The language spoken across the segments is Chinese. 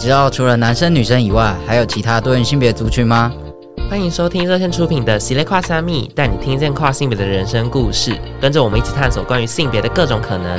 知道除了男生女生以外，还有其他多元性别族群吗？欢迎收听热线出品的《喜的跨三密》，带你听见跨性别的人生故事，跟着我们一起探索关于性别的各种可能。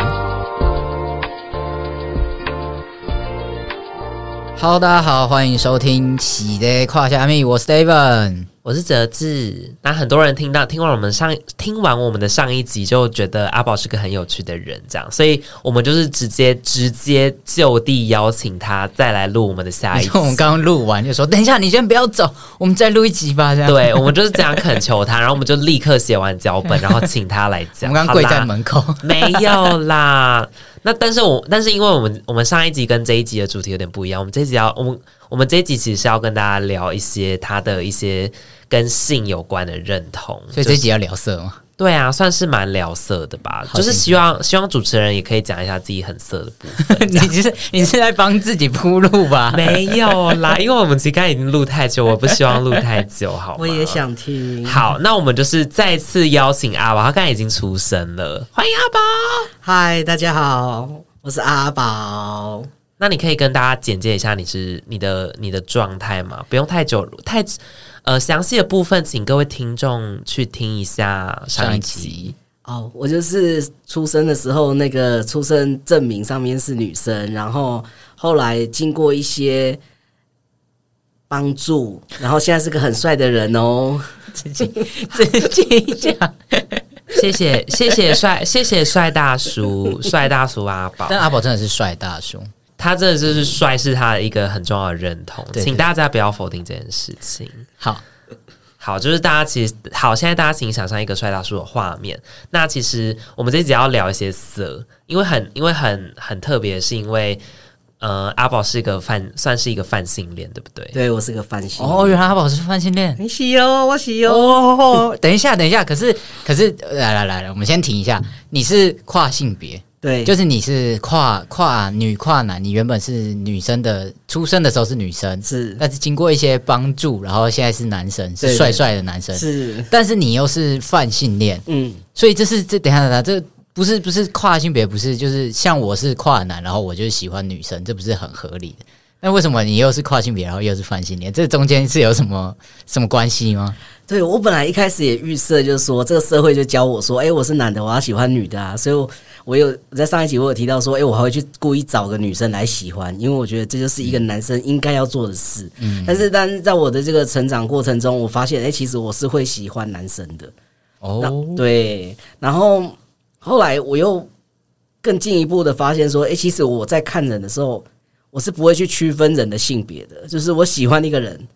Hello，大家好，欢迎收听《喜的跨虾米》，我是 Steven。我是哲志，那很多人听到听完我们上听完我们的上一集，就觉得阿宝是个很有趣的人，这样，所以我们就是直接直接就地邀请他再来录我们的下一集。我们刚刚录完就说，等一下你先不要走，我们再录一集吧。这样，对，我们就是这样恳求他，然后我们就立刻写完脚本，然后请他来讲。我们刚跪在门口，没有啦。那但是我但是因为我们我们上一集跟这一集的主题有点不一样，我们这一集要我们我们这一集其实是要跟大家聊一些他的一些跟性有关的认同，所以这一集要聊色吗？就是、对啊，算是蛮聊色的吧。就是希望希望主持人也可以讲一下自己很色的部分。你是你是在帮自己铺路吧？没有啦，因为我们其实刚刚已经录太久，我不希望录太久，好吗？我也想听。好，那我们就是再次邀请阿宝，他刚才已经出声了，欢迎阿宝。嗨，大家好。我是阿宝，那你可以跟大家简介一下你是你的你的状态吗？不用太久太呃详细的部分，请各位听众去听一下上一集哦。我就是出生的时候那个出生证明上面是女生，然后后来经过一些帮助，然后现在是个很帅的人哦。自己自己讲。谢谢谢谢帅谢谢帅大叔帅大叔阿宝，但阿宝真的是帅大叔，他真的就是帅，是他的一个很重要的认同，对对对，请大家不要否定这件事情。好好，就是大家其实好，现在大家请想象一个帅大叔的画面。那其实我们这集要聊一些色，因为很因为很很特别，是因为。呃，阿宝是一个泛，算是一个泛性恋，对不对？对，我是个泛性恋。哦，原来阿宝是泛性恋。你喜哦，我喜哦。哦，等一下，等一下，可是，可是，来来来来，我们先停一下。你是跨性别，对，就是你是跨跨女跨男。你原本是女生的，出生的时候是女生，是，但是经过一些帮助，然后现在是男生，是帅帅的男生，是。但是你又是泛性恋，嗯，所以这是这，等一下，等下这。不是不是跨性别，不是就是像我是跨男，然后我就喜欢女生，这不是很合理的？那为什么你又是跨性别，然后又是泛性恋？这中间是有什么什么关系吗？对，我本来一开始也预设，就是说这个社会就教我说，哎，我是男的，我要喜欢女的啊，所以我，我有在上一集我有提到说，哎，我还会去故意找个女生来喜欢，因为我觉得这就是一个男生应该要做的事。嗯，但是但是在我的这个成长过程中，我发现，哎，其实我是会喜欢男生的。哦，对，然后。后来我又更进一步的发现说，诶，其实我在看人的时候，我是不会去区分人的性别的。就是我喜欢一个人，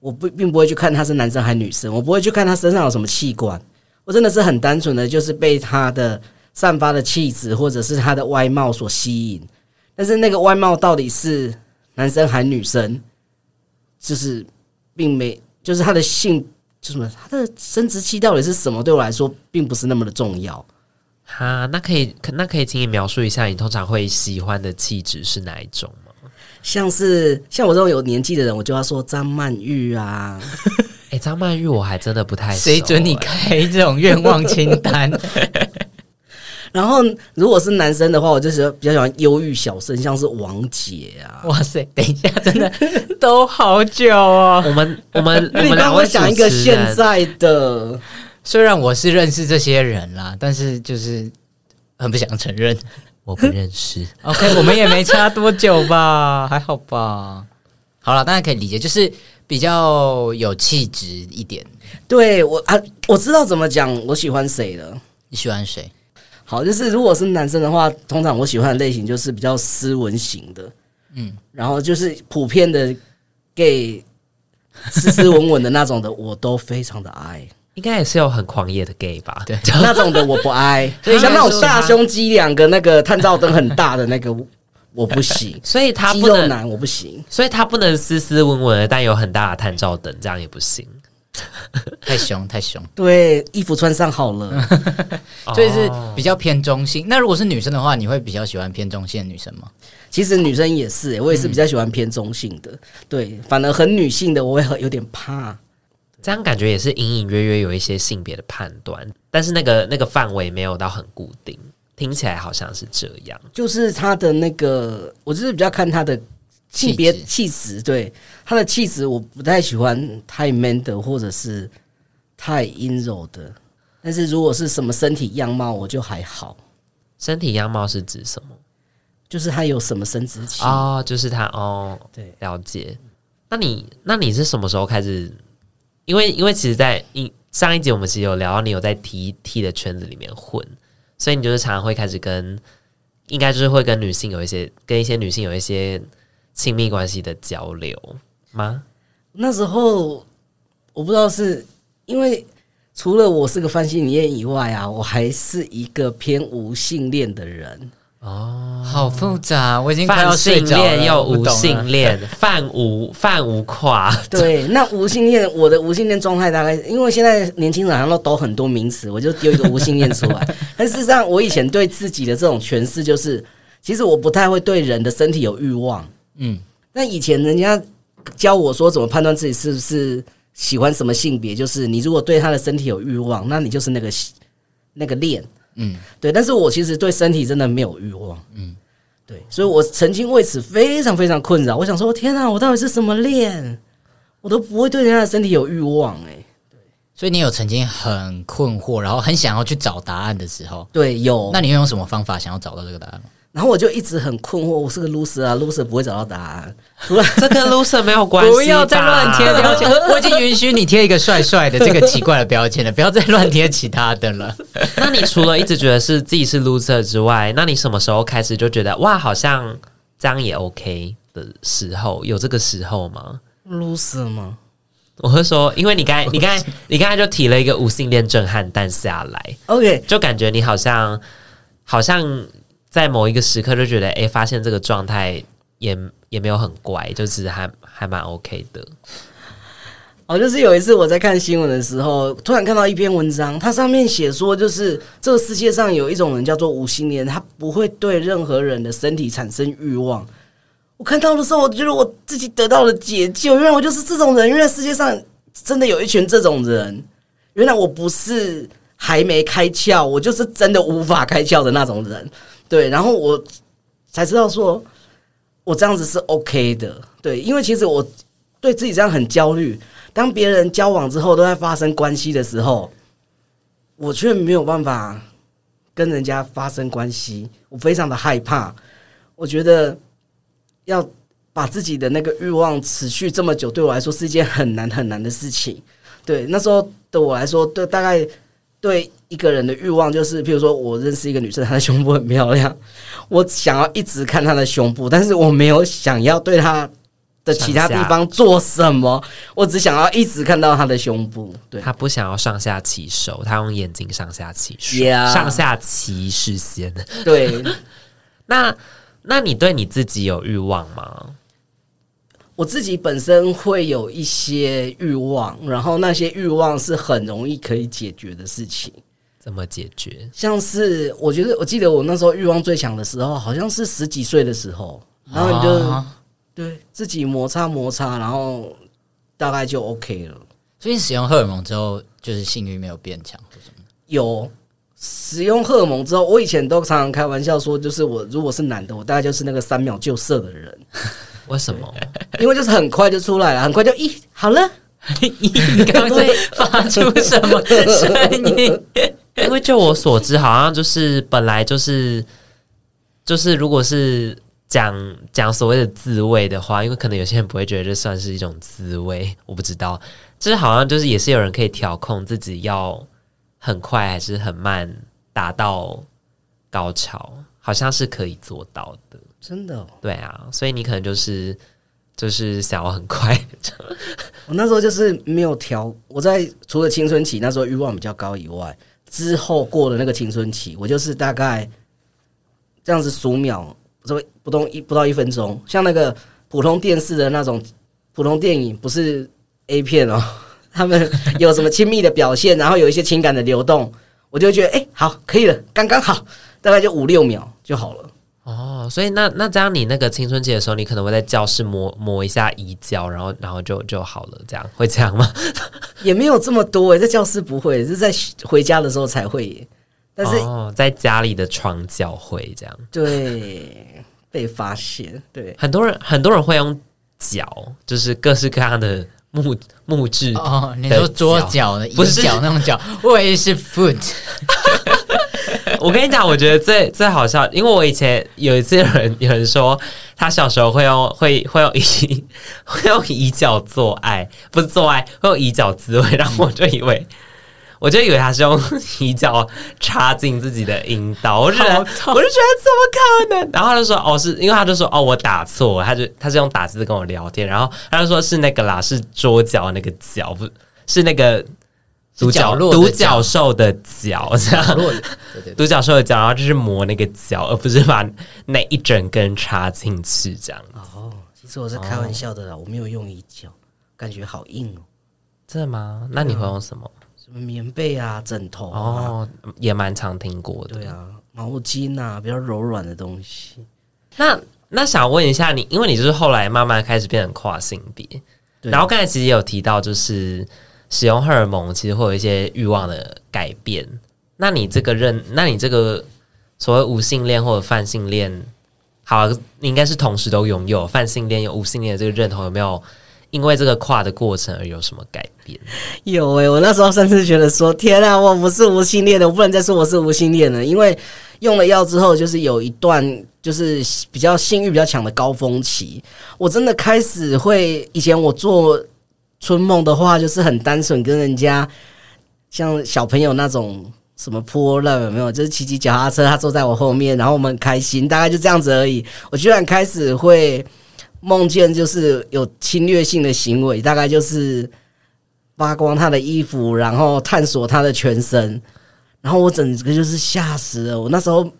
我不并不会去看他是男生还是女生，我不会去看他身上有什么器官，我真的是很单纯的，就是被他的散发的气质或者是他的外貌所吸引。但是那个外貌到底是男生还是女生，就是并没，就是他的性，就什么他的生殖器到底是什么，对我来说并不是那么的重要。哈，那可以，那可以请你描述一下，你通常会喜欢的气质是哪一种？像是像我这种有年纪的人，我就要说张曼玉啊。哎、欸，张曼玉我还真的不太熟、欸。谁准你开这种愿望清单？然后如果是男生的话，我就是比较喜欢忧郁小生，像是王杰啊。哇塞，等一下，真的都好久哦。我们我们 我们两位讲一个现在的。虽然我是认识这些人啦，但是就是很不想承认我不认识。OK，我们也没差多久吧，还好吧。好了，大家可以理解，就是比较有气质一点。对我啊，我知道怎么讲，我喜欢谁了。你喜欢谁？好，就是如果是男生的话，通常我喜欢的类型就是比较斯文型的，嗯，然后就是普遍的 gay 斯斯文文的那种的，我都非常的爱。应该也是有很狂野的 gay 吧？对，那种的我不爱。所以像那种大胸肌、两个那个探照灯很大的那个，我不行。所以他不能男，我不行。所以他不能斯斯文文的，但有很大的探照灯，这样也不行。太凶，太凶。对，衣服穿上好了，所以是比较偏中性。那如果是女生的话，你会比较喜欢偏中性的女生吗？其实女生也是，我也是比较喜欢偏中性的。对，反而很女性的，我会很有点怕。这样感觉也是隐隐约约有一些性别的判断，但是那个那个范围没有到很固定，听起来好像是这样。就是他的那个，我就是比较看他的性别气质，对他的气质，我不太喜欢太 man 的，或者是太阴柔的。但是如果是什么身体样貌，我就还好。身体样貌是指什么？就是他有什么生殖器哦，就是他哦，对，了解。那你那你是什么时候开始？因为因为其实，在上一集我们其实有聊到你有在 T T 的圈子里面混，所以你就是常常会开始跟，应该就是会跟女性有一些跟一些女性有一些。亲密关系的交流吗？那时候我不知道是因为除了我是个泛性恋以外啊，我还是一个偏无性恋的人哦，好复杂，我已经快要睡着了。无性恋，泛无泛无跨。对，那无性恋，我的无性恋状态大概，因为现在年轻人好像都抖很多名词，我就丢一个无性恋出来。但事实上，我以前对自己的这种诠释就是，其实我不太会对人的身体有欲望。嗯，那以前人家教我说怎么判断自己是不是喜欢什么性别，就是你如果对他的身体有欲望，那你就是那个那个恋，嗯，对。但是我其实对身体真的没有欲望，嗯，对。所以我曾经为此非常非常困扰。我想说，天啊，我到底是什么练？我都不会对人家的身体有欲望，欸，哎，对。所以你有曾经很困惑，然后很想要去找答案的时候，对，有。那你用什么方法想要找到这个答案？然后我就一直很困惑，我是个 loser 啊，loser 不会找到答案。这跟 loser 没有关系。不要再乱贴标签，我已经允许你贴一个帅帅的这个奇怪的标签了，不要再乱贴其他的了。那你除了一直觉得是自己是 loser 之外，那你什么时候开始就觉得哇，好像这样也 OK 的时候，有这个时候吗？loser 吗？我会说，因为你刚才，你刚才，你刚才就提了一个无性恋震撼弹下来，OK，就感觉你好像，好像。在某一个时刻就觉得，哎、发现这个状态也也没有很怪，就是还还蛮 OK 的。哦，就是有一次我在看新闻的时候，突然看到一篇文章，它上面写说，就是这个世界上有一种人叫做无性恋，他不会对任何人的身体产生欲望。我看到的时候，我觉得我自己得到了解救，原来我就是这种人，原来世界上真的有一群这种人，原来我不是还没开窍，我就是真的无法开窍的那种人。对，然后我才知道说，我这样子是 OK 的。对，因为其实我对自己这样很焦虑。当别人交往之后都在发生关系的时候，我却没有办法跟人家发生关系，我非常的害怕。我觉得要把自己的那个欲望持续这么久，对我来说是一件很难很难的事情。对，那时候的我来说，对大概。对一个人的欲望，就是譬如说，我认识一个女生，她的胸部很漂亮，我想要一直看她的胸部，但是我没有想要对她的其他地方做什么，我只想要一直看到她的胸部。对，她不想要上下其手，她用眼睛上下其手，yeah. 上下其视线。对，那那你对你自己有欲望吗？我自己本身会有一些欲望，然后那些欲望是很容易可以解决的事情。怎么解决？像是我觉得，我记得我那时候欲望最强的时候，好像是十几岁的时候，然后你就、啊、对自己摩擦摩擦，然后大概就 OK 了。所以使用荷尔蒙之后，就是性欲没有变强，或什么？有使用荷尔蒙之后，我以前都常常开玩笑说，就是我如果是男的，我大概就是那个三秒就射的人。为什么？因为就是很快就出来了，很快就咦，好了，你刚刚在发出什么声音？因为就我所知，好像就是本来就是就是，如果是讲讲所谓的自慰的话，因为可能有些人不会觉得这算是一种自慰，我不知道。就是好像就是也是有人可以调控自己要很快还是很慢达到高潮，好像是可以做到的。真的、哦，对啊，所以你可能就是就是想要很快。我那时候就是没有调，我在除了青春期那时候欲望比较高以外，之后过了那个青春期，我就是大概这样子数秒，不不动一不到一分钟，像那个普通电视的那种普通电影，不是 A 片哦，他们有什么亲密的表现，然后有一些情感的流动，我就觉得哎、欸，好，可以了，刚刚好，大概就五六秒就好了。哦，所以那那这样，你那个青春期的时候，你可能会在教室磨磨一下移交，然后然后就就好了，这样会这样吗？也没有这么多诶，在教室不会，是在回家的时候才会。但是、哦、在家里的床脚会这样。对，被发现。对，很多人很多人会用脚，就是各式各样的木木质哦。你说桌脚的，不是脚那种脚，我也是 foot。我跟你讲，我觉得最最好笑，因为我以前有一次有人有人说，他小时候会用 会会用以会用以脚做爱，不是做爱，会用以脚自慰，然后我就以为。我就以为他是用以脚插进自己的阴道，我就觉得，我就觉得怎么可能？然后他就说：“哦，是因为他就说哦，我打错。”他就他是用打字跟我聊天，然后他就说是那个啦，是桌脚那个脚，不是那个独角独角兽的角，这样独角兽的角，然后就是磨那个角，而不是把那一整根插进去这样。哦，其实我是开玩笑的啦，哦、我没有用一角，感觉好硬哦。真的吗？那你会用什么？什么棉被啊、枕头啊，哦，也蛮常听过的。对啊，毛巾啊，比较柔软的东西。那那想问一下你，因为你就是后来慢慢开始变成跨性别，对然后刚才其实也有提到，就是使用荷尔蒙其实会有一些欲望的改变。那你这个认，那你这个所谓无性恋或者泛性恋，好，你应该是同时都拥有泛性恋有无性恋的这个认同，有没有？因为这个跨的过程而有什么改变？有诶、我那时候甚至觉得说：“天啊，我不是无性恋的，我不能再说我是无性恋了。”因为用了药之后，就是有一段就是比较性欲比较强的高峰期。我真的开始会，以前我做春梦的话，就是很单纯，跟人家像小朋友那种什么泼浪有没有？就是骑骑脚踏车，他坐在我后面，然后我们很开心，大概就这样子而已。我居然开始会。梦见就是有侵略性的行为，大概就是扒光他的衣服，然后探索他的全身，然后我整个就是吓死了。我那时候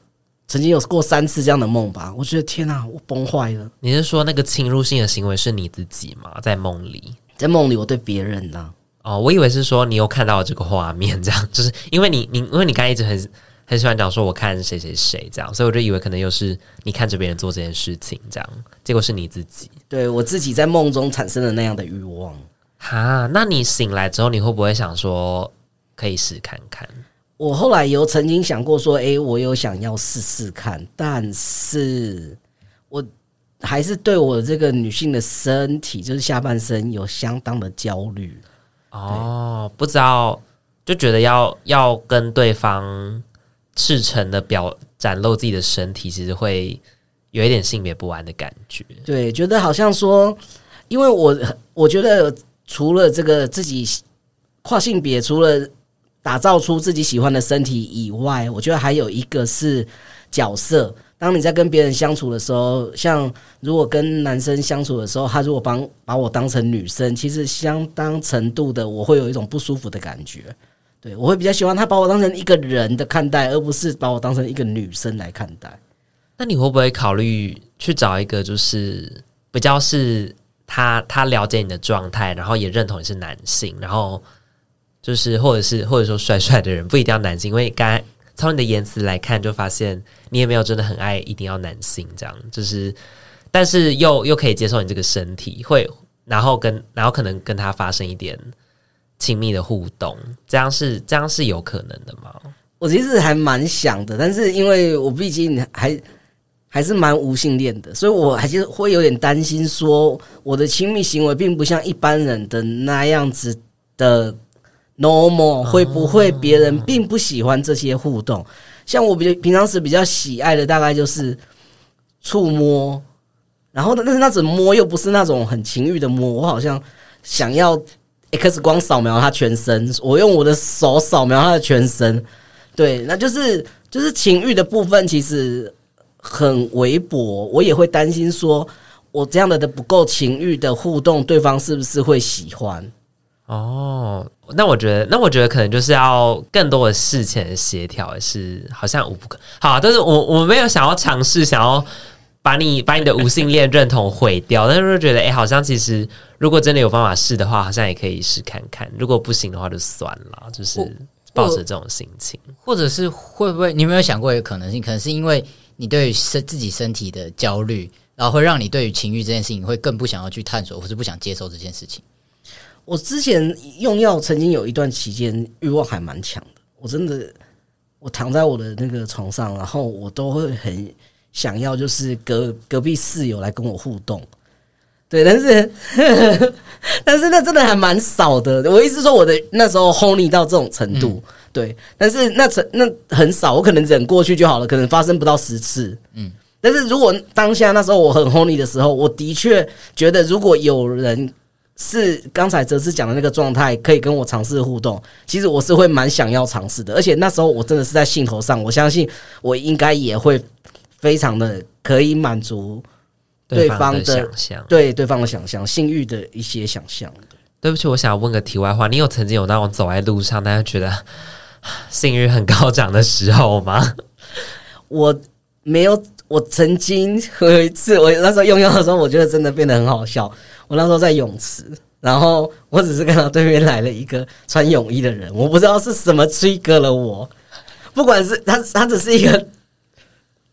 曾经有过三次这样的梦吧，我觉得天哪，我崩坏了。你是说那个侵入性的行为是你自己吗？在梦里，在梦里我对别人呢？哦，我以为是说你有看到这个画面，这样 就是因为你你因为你刚才一直很。很喜欢讲说我看谁谁谁这样，所以我就以为可能又是你看着别人做这件事情这样，结果是你自己。对，我自己在梦中产生了那样的欲望。哈，那你醒来之后，你会不会想说可以试看看？我后来有曾经想过说，诶，我有想要试试看，但是我还是对我这个女性的身体，就是下半身有相当的焦虑。哦，不知道，就觉得要要跟对方。赤诚的表展露自己的身体，其实会有一点性别不安的感觉。对，觉得好像说，因为我我觉得除了这个自己跨性别，除了打造出自己喜欢的身体以外，我觉得还有一个是角色。当你在跟别人相处的时候，像如果跟男生相处的时候，他如果帮把我当成女生，其实相当程度的我会有一种不舒服的感觉。对，我会比较喜欢他把我当成一个人的看待，而不是把我当成一个女生来看待。那你会不会考虑去找一个，就是比较是他他了解你的状态，然后也认同你是男性，然后就是或者是或者说帅帅的人，不一定要男性，因为刚从你的言辞来看，就发现你也没有真的很爱一定要男性这样，就是但是又又可以接受你这个身体，会然后跟然后可能跟他发生一点。亲密的互动，这样是这样是有可能的吗？我其实还蛮想的，但是因为我毕竟还还是蛮无性恋的，所以我还是会有点担心，说我的亲密行为并不像一般人的那样子的 normal，会不会别人并不喜欢这些互动？像我比较平常时比较喜爱的，大概就是触摸，然后但是那种摸又不是那种很情欲的摸，我好像想要。X 光扫描他全身，我用我的手扫描他的全身，对，那就是就是情欲的部分其实很微薄，我也会担心说，我这样的的不够情欲的互动，对方是不是会喜欢？哦，那我觉得，那我觉得可能就是要更多的事前协调，是好像无不可。好，但是我我没有想要尝试，想要。把你把你的无性恋认同毁掉，但是就觉得哎、欸，好像其实如果真的有方法试的话，好像也可以试看看。如果不行的话，就算了，就是抱着这种心情，或者是会不会你有没有想过一个可能性？可能是因为你对于身自己身体的焦虑，然后会让你对于情欲这件事情会更不想要去探索，或是不想接受这件事情。我之前用药曾经有一段期间欲望还蛮强的，我真的我躺在我的那个床上，然后我都会很。想要就是隔隔壁室友来跟我互动，对，但是 但是那真的还蛮少的。我意思说，我的那时候 honey 到这种程度，嗯、对，但是那成那很少，我可能忍过去就好了，可能发生不到十次，嗯。但是如果当下那时候我很 honey 的时候，我的确觉得如果有人。是刚才哲志讲的那个状态，可以跟我尝试互动。其实我是会蛮想要尝试的，而且那时候我真的是在兴头上，我相信我应该也会非常的可以满足对方的想象，对对方的想象，性欲的一些想象。对不起，我想要问个题外话，你有曾经有那种走在路上，大家觉得性欲很高涨的时候吗？我没有，我曾经 有一次，我那时候用药的时候，我觉得真的变得很好笑。我那时候在泳池，然后我只是看到对面来了一个穿泳衣的人，我不知道是什么 trigger 了我，不管是他，他只是一个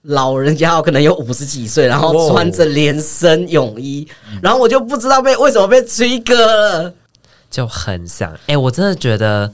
老人家，可能有五十几岁，然后穿着连身泳衣，然后我就不知道被为什么被 trigger 了，就很想哎、欸，我真的觉得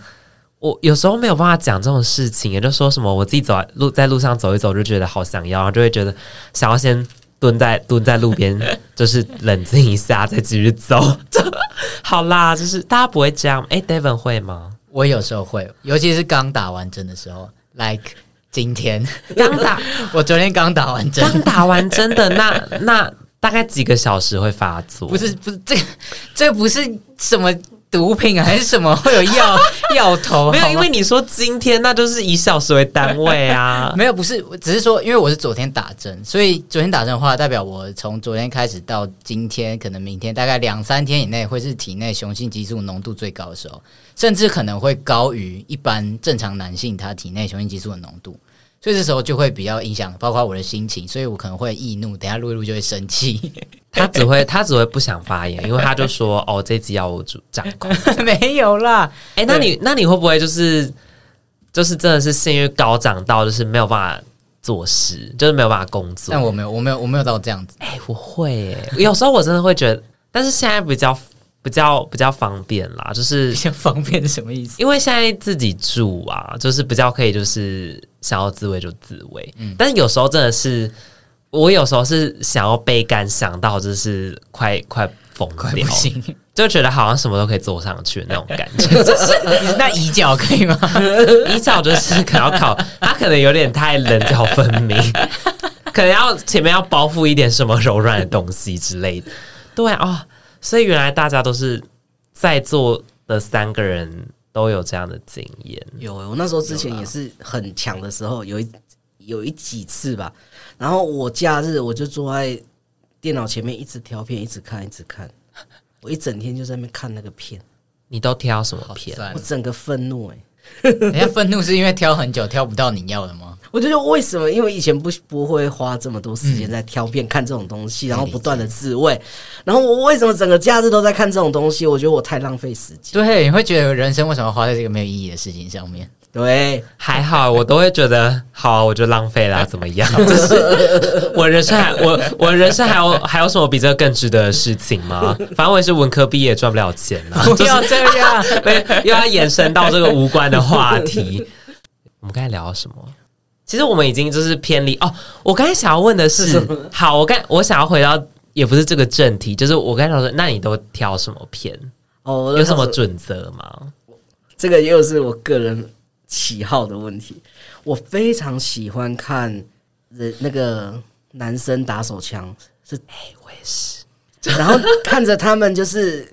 我有时候没有办法讲这种事情，也就说什么我自己走在路在路上走一走，就觉得好想要，然后就会觉得想要先。蹲在蹲在路边，就是冷静一下，再继续走。好啦，就是大家不会这样。哎、欸、，Devon 会吗？我有时候会，尤其是刚打完针的时候，like 今天刚打，我昨天刚打完针，刚打完针的那那大概几个小时会发作？不是不是，这这不是什么。毒品还是什么会有药 药头？没有，因为你说今天那都是以小时为单位啊。没有，不是，只是说，因为我是昨天打针，所以昨天打针的话，代表我从昨天开始到今天，可能明天大概两三天以内会是体内雄性激素浓度最高的时候，甚至可能会高于一般正常男性他体内雄性激素的浓度。所以这时候就会比较影响，包括我的心情，所以我可能会易怒，等下录一录就会生气。他只会他只会不想发言，因为他就说：“哦，这集要我主掌控。”没有啦，哎、欸，那你那你会不会就是就是真的是性欲高涨到就是没有办法做事，就是没有办法工作？但我没有，我没有，我没有到这样子。哎、欸，我会，哎，有时候我真的会觉得，但是现在比较。比较比较方便啦，就是比较方便是什么意思？因为现在自己住啊，就是比较可以，就是想要自慰就自慰。嗯，但是有时候真的是，我有时候是想要被干，想到就是快快疯掉，就觉得好像什么都可以坐上去那种感觉。就是那移脚可以吗？移脚就是可能要考，他可能有点太棱角分明，可能要前面要包覆一点什么柔软的东西之类的。对啊。哦所以原来大家都是在座的三个人都有这样的经验。有，我那时候之前也是很强的时候，有一有一几次吧。然后我假日我就坐在电脑前面一直挑片，一直看，一直看。我一整天就在那边看那个片。你都挑什么片？我整个愤怒哎、欸！人家愤怒是因为挑很久挑不到你要的吗？我觉得为什么？因为以前不不会花这么多时间在挑片看这种东西，然后不断的自慰，然后我为什么整个假日都在看这种东西？我觉得我太浪费时间。对，你会觉得人生为什么花在这个没有意义的事情上面？对，还好，我都会觉得好，我就浪费了，怎么样？就是我人生还我我人生还有还有什么比这个更值得的事情吗？反正我也是文科毕业，赚不了钱了。不要这样，又要延伸到这个无关的话题。我们刚才聊了什么？其实我们已经就是偏离哦。我刚才想要问的是，是好，我刚我想要回到，也不是这个正题，就是我刚才想说，那你都挑什么片？哦，有什么准则吗？这个又是我个人。喜好的问题，我非常喜欢看人那个男生打手枪，是哎，我也是。然后看着他们就是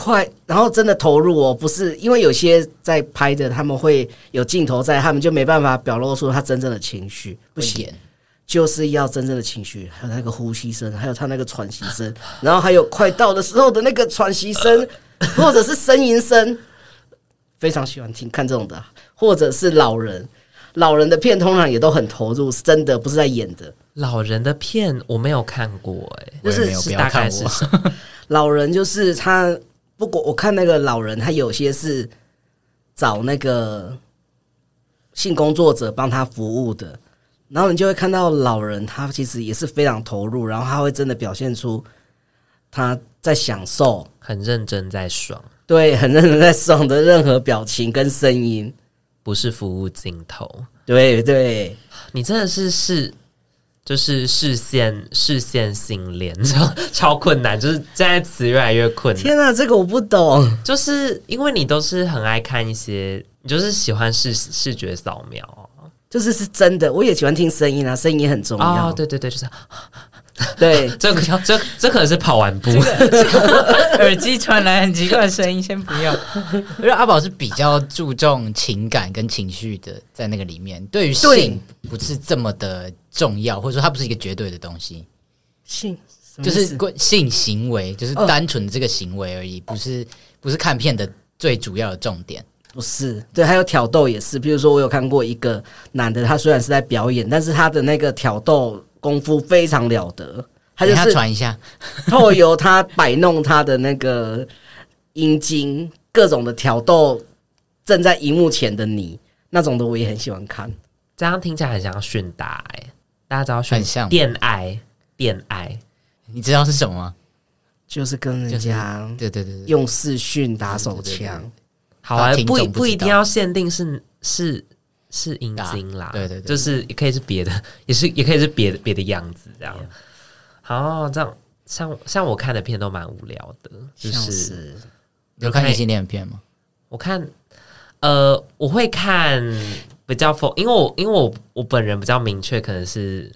快，然后真的投入哦，不是因为有些在拍的，他们会有镜头在，他们就没办法表露出他真正的情绪，不行，就是要真正的情绪，还有那个呼吸声，还有他那个喘息声，然后还有快到的时候的那个喘息声，或者是呻吟声，非常喜欢听看这种的。或者是老人，老人的片通常也都很投入，是真的不是在演的。老人的片我没有看过、欸，哎，就是是大概是老人，就是他。不过我看那个老人，他有些是找那个性工作者帮他服务的，然后你就会看到老人，他其实也是非常投入，然后他会真的表现出他在享受，很认真在爽，对，很认真在爽的任何表情跟声音。不是服务镜头，对对，你真的是是，就是视线视线性恋，超超困难，就是现在词越来越困难。天哪，这个我不懂。就是因为你都是很爱看一些，你就是喜欢视视觉扫描，就是是真的。我也喜欢听声音啊，声音也很重要。哦，对对对，就是。对，这个这这可能是跑完步，耳机传来很奇怪的声音，先不要。因为阿宝是比较注重情感跟情绪的，在那个里面，对于性不是这么的重要，或者说它不是一个绝对的东西。性就是性行为，就是单纯的这个行为而已，不是不是看片的最主要的重点。不是，对，还有挑逗也是。比如说，我有看过一个男的，他虽然是在表演，但是他的那个挑逗。功夫非常了得，他就是传一下，透由他摆弄他的那个阴茎，各种的挑逗正在荧幕前的你，那种的我也很喜欢看。这样听起来很像训打哎、欸，大家知道训很像电爱电爱，你知道是什么吗？就是跟人家对对对用视讯打手枪。好啊，不不，不一定要限定是是。是阴茎啦，对对对，就是也可以是别的，也是也可以是别的别的样子这样。好，这样像像我看的片都蛮无聊的，就是有看异性恋片吗？我看，呃，我会看比较否，因为我因为我我本人比较明确，可能是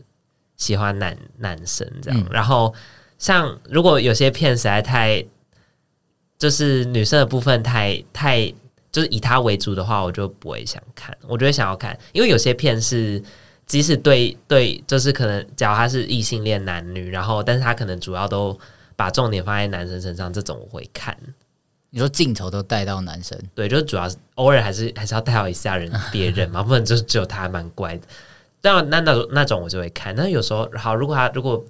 喜欢男男生这样。然后像如果有些片实在太，就是女生的部分太太。就是以他为主的话，我就不会想看。我就会想要看，因为有些片是，即使对对，就是可能，假如他是异性恋男女，然后，但是他可能主要都把重点放在男生身上，这种我会看。你说镜头都带到男生，对，就是主要是偶尔还是还是要带到一下人别人嘛，不然就是只有他蛮乖的。这样那那那种我就会看。但是有时候好，如果他如果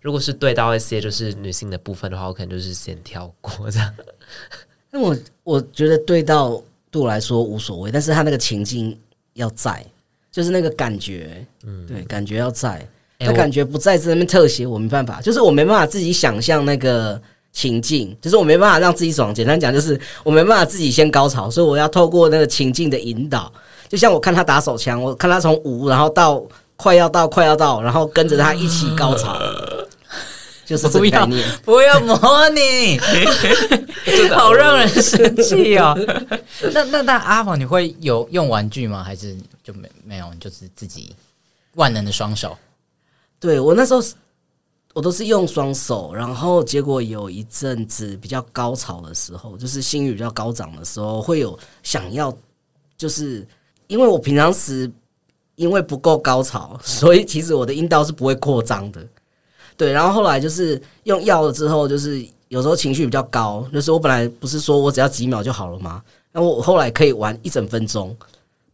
如果是对到一些就是女性的部分的话，我可能就是先跳过这样。那我我觉得对到。对我来说无所谓，但是他那个情境要在，就是那个感觉，嗯，对，感觉要在，他、欸、感觉不在这边特写，我没办法，就是我没办法自己想象那个情境，就是我没办法让自己爽。简单讲，就是我没办法自己先高潮，所以我要透过那个情境的引导，就像我看他打手枪，我看他从无，然后到快要到快要到，然后跟着他一起高潮。呃就是不要不要模拟，好让人生气哦。那那那阿宝，你会有用玩具吗？还是就没没有？就是自己万能的双手？对，我那时候我都是用双手，然后结果有一阵子比较高潮的时候，就是性欲比较高涨的时候，会有想要，就是因为我平常时因为不够高潮，所以其实我的阴道是不会扩张的。对，然后后来就是用药了之后，就是有时候情绪比较高，就是我本来不是说我只要几秒就好了吗？然后我后来可以玩一整分钟，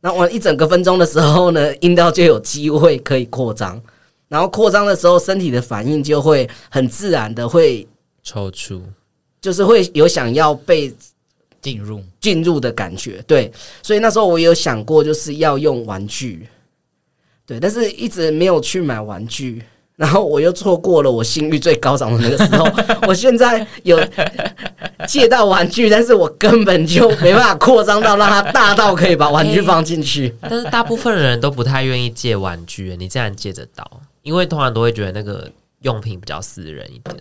那玩一整个分钟的时候呢，阴道就有机会可以扩张，然后扩张的时候，身体的反应就会很自然的会抽出，就是会有想要被进入进入的感觉。对，所以那时候我有想过就是要用玩具，对，但是一直没有去买玩具。然后我又错过了我性欲最高涨的那个时候。我现在有借到玩具，但是我根本就没办法扩张到让它大到可以把玩具放进去。但是大部分的人都不太愿意借玩具，你竟然借得到？因为通常都会觉得那个用品比较私人一点。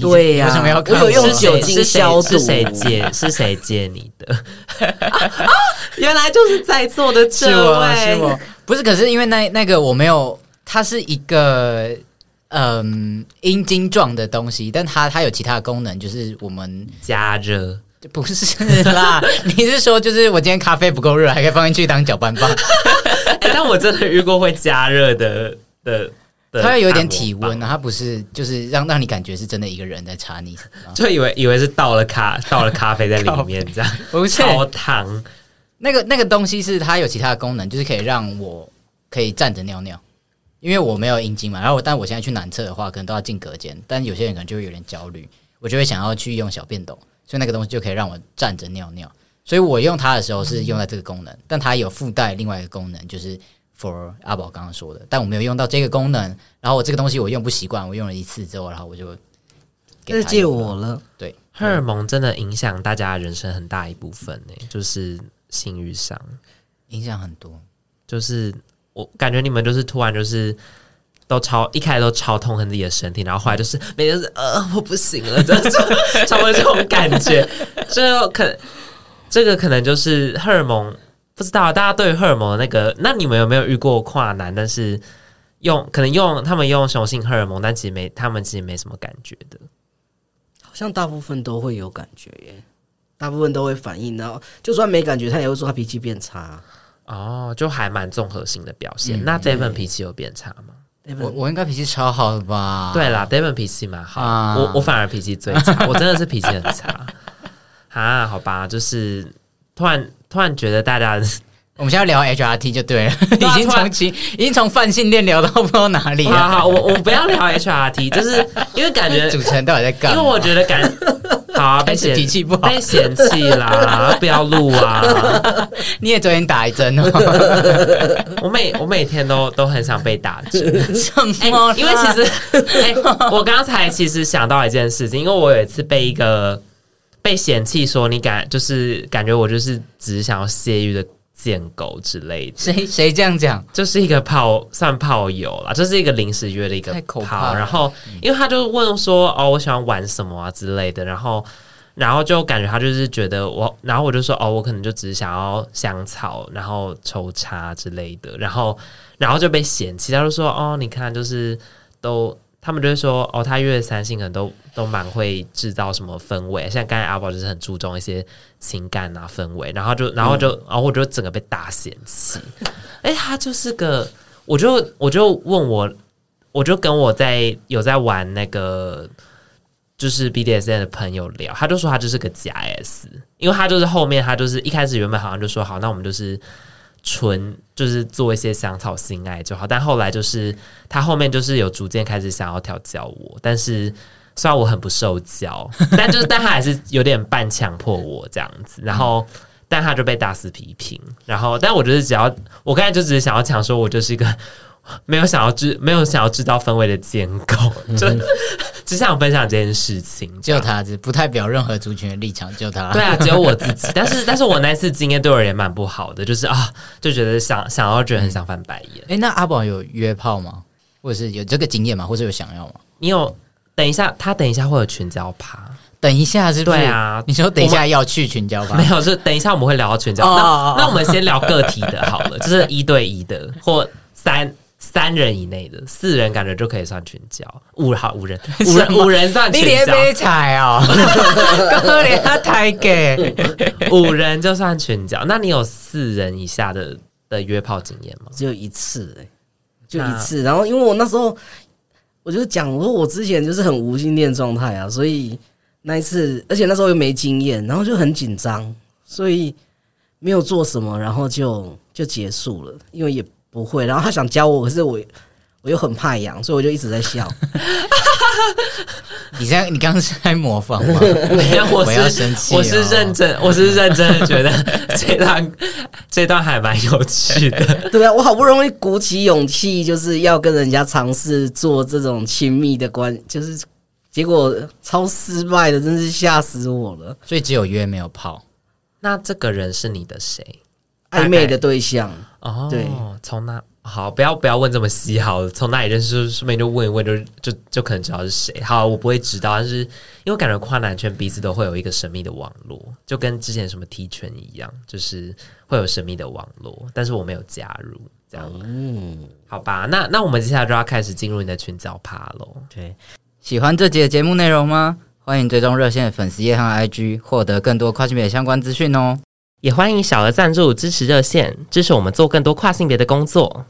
对呀，我有用酒精消毒。是谁借？是谁借你的？原来就是在座的这位，不是？可是因为那那个我没有。它是一个嗯阴茎状的东西，但它它有其他的功能，就是我们加热，不是啦？你是说就是我今天咖啡不够热，还可以放进去当搅拌棒？欸、但我真的遇过会加热的的，的它有点体温啊，它不是就是让让你感觉是真的一个人在插你，就以为以为是倒了咖倒了咖啡在里面 这样，不是超烫。那个那个东西是它有其他的功能，就是可以让我可以站着尿尿。因为我没有阴茎嘛，然后但我现在去男厕的话，可能都要进隔间，但有些人可能就会有点焦虑，我就会想要去用小便斗，所以那个东西就可以让我站着尿尿。所以我用它的时候是用在这个功能，嗯、但它有附带另外一个功能，就是 for 阿宝刚刚说的，但我没有用到这个功能。然后我这个东西我用不习惯，我用了一次之后，然后我就给借我了。对，荷尔蒙真的影响大家人生很大一部分呢，就是性欲上影响很多，就是。我感觉你们就是突然就是都超一开始都超痛恨自己的身体，然后后来就是每天是呃我不行了，这种差不多这种感觉。这可这个可能就是荷尔蒙，不知道大家对荷尔蒙的那个，那你们有没有遇过跨男？但是用可能用他们用雄性荷尔蒙，但其实没他们其实没什么感觉的。好像大部分都会有感觉耶，大部分都会反应，然后就算没感觉，他也会说他脾气变差。哦，就还蛮综合性的表现。嗯、那 Devon 脾气有变差吗？我我应该脾气超好的吧？对啦，Devon 脾气蛮好，啊、我我反而脾气最差，我真的是脾气很差 啊。好吧，就是突然突然觉得大家，我们现在聊 HRT 就对了，已经从已经从泛性恋聊到不知道哪里了。好，好，我我不要聊 HRT，就是因为感觉 主持人到底在干嘛？因为我觉得感。好啊，被嫌脾气不好，被嫌弃啦，不要录啊！你也昨天打一针哦。我每我每天都都很想被打针，什么、欸？因为其实，哎、欸，我刚才其实想到一件事情，因为我有一次被一个被嫌弃说，你感就是感觉我就是只想要泄欲的。贱狗之类的，谁谁这样讲？就是一个炮，算炮友啦，就是一个临时约的一个炮。然后，因为他就问说：“哦，我喜欢玩什么啊之类的。”然后，然后就感觉他就是觉得我，然后我就说：“哦，我可能就只是想要香草，然后抽插之类的。”然后，然后就被嫌弃，他就说：“哦，你看，就是都。”他们就会说哦，他约三星可能都都蛮会制造什么氛围，像刚才阿宝就是很注重一些情感啊氛围，然后就然后就、嗯、然后我就整个被大嫌弃。哎、欸，他就是个，我就我就问我，我就跟我在有在玩那个就是 BDSN 的朋友聊，他就说他就是个假 S，因为他就是后面他就是一开始原本好像就说好，那我们就是。纯就是做一些香草性爱就好，但后来就是他后面就是有逐渐开始想要调教我，但是虽然我很不受教，但就是但他还是有点半强迫我这样子，然后但他就被大肆批评，然后但我觉得只要我刚才就只是想要讲说我就是一个。没有想要知，没有想要知道氛围的监控，就只想分享这件事情。就他，不代表任何族群的立场。就他，对啊，只有我自己。但是，但是我那次经验对我而言蛮不好的，就是啊，就觉得想想要，觉得很想翻白眼。哎、嗯，那阿宝有约炮吗？或者是有这个经验吗？或者有想要吗？你有？等一下，他等一下会有群交趴。等一下是不是？对啊，你说等一下要去群交吧？没有，是等一下我们会聊到群交。那那我们先聊个体的好了，就是一对一的或三。三人以内的，四人感觉就可以算群交。五好五人，五人五人算群交。你连杯踩哦，刚连他抬给。五人就算群交，那你有四人以下的的约炮经验吗？只有一次哎、欸，就一次。然后因为我那时候，我就讲我说我之前就是很无性恋状态啊，所以那一次，而且那时候又没经验，然后就很紧张，所以没有做什么，然后就就结束了，因为也。不会，然后他想教我，可是我我又很怕痒，所以我就一直在笑。你现在你刚刚是在模仿吗？没有，我是生气，我是认真，我是认真的觉得这段这段还蛮有趣的。对啊，我好不容易鼓起勇气，就是要跟人家尝试做这种亲密的关，就是结果超失败的，真是吓死我了。所以只有约没有泡。那这个人是你的谁？暧昧的对象哦，对，从那好，不要不要问这么细，好，从哪里认识，顺便就问一问就，就就就可能知道是谁。好，我不会知道，但是因为我感觉跨男圈彼此都会有一个神秘的网络，就跟之前什么 T 圈一样，就是会有神秘的网络，但是我没有加入，这样，嗯，好吧，那那我们接下来就要开始进入你的群交趴喽。对，喜欢这集的节目内容吗？欢迎追踪热线的粉丝页和 IG，获得更多跨性别相关资讯哦。也欢迎小额赞助支持热线，支持我们做更多跨性别的工作。